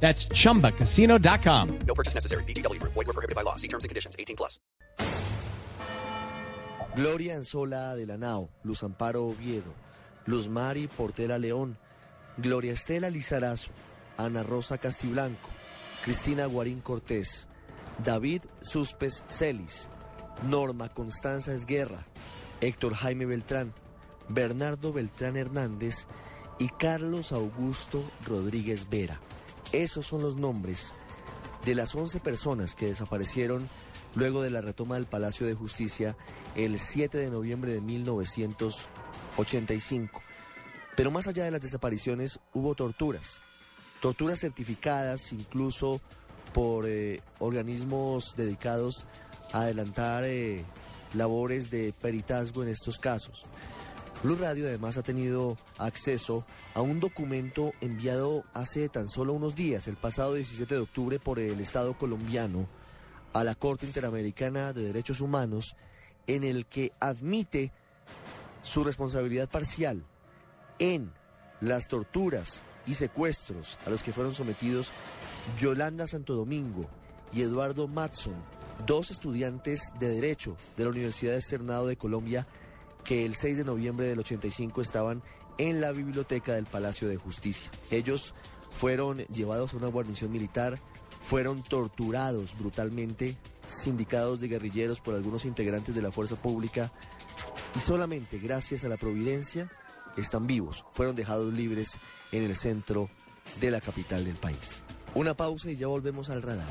That's chumbacasino.com. No purchase necessary. BGW. Void were prohibited by law. See terms and conditions. 18 plus. Gloria Anzola de la Nao, Luz Amparo Oviedo, Luz Mari Portela León, Gloria Estela Lizarazo, Ana Rosa Castiblanco, Cristina Guarín Cortés, David Suspes Celis, Norma Constanza Esguerra, Héctor Jaime Beltrán, Bernardo Beltrán Hernández y Carlos Augusto Rodríguez Vera. Esos son los nombres de las 11 personas que desaparecieron luego de la retoma del Palacio de Justicia el 7 de noviembre de 1985. Pero más allá de las desapariciones hubo torturas, torturas certificadas incluso por eh, organismos dedicados a adelantar eh, labores de peritazgo en estos casos. Blue Radio además ha tenido acceso a un documento enviado hace tan solo unos días, el pasado 17 de octubre, por el Estado colombiano a la Corte Interamericana de Derechos Humanos, en el que admite su responsabilidad parcial en las torturas y secuestros a los que fueron sometidos Yolanda Santo Domingo y Eduardo Matson, dos estudiantes de Derecho de la Universidad Externado de Colombia, que el 6 de noviembre del 85 estaban en la biblioteca del Palacio de Justicia. Ellos fueron llevados a una guarnición militar, fueron torturados brutalmente, sindicados de guerrilleros por algunos integrantes de la fuerza pública y solamente gracias a la providencia están vivos, fueron dejados libres en el centro de la capital del país. Una pausa y ya volvemos al radar.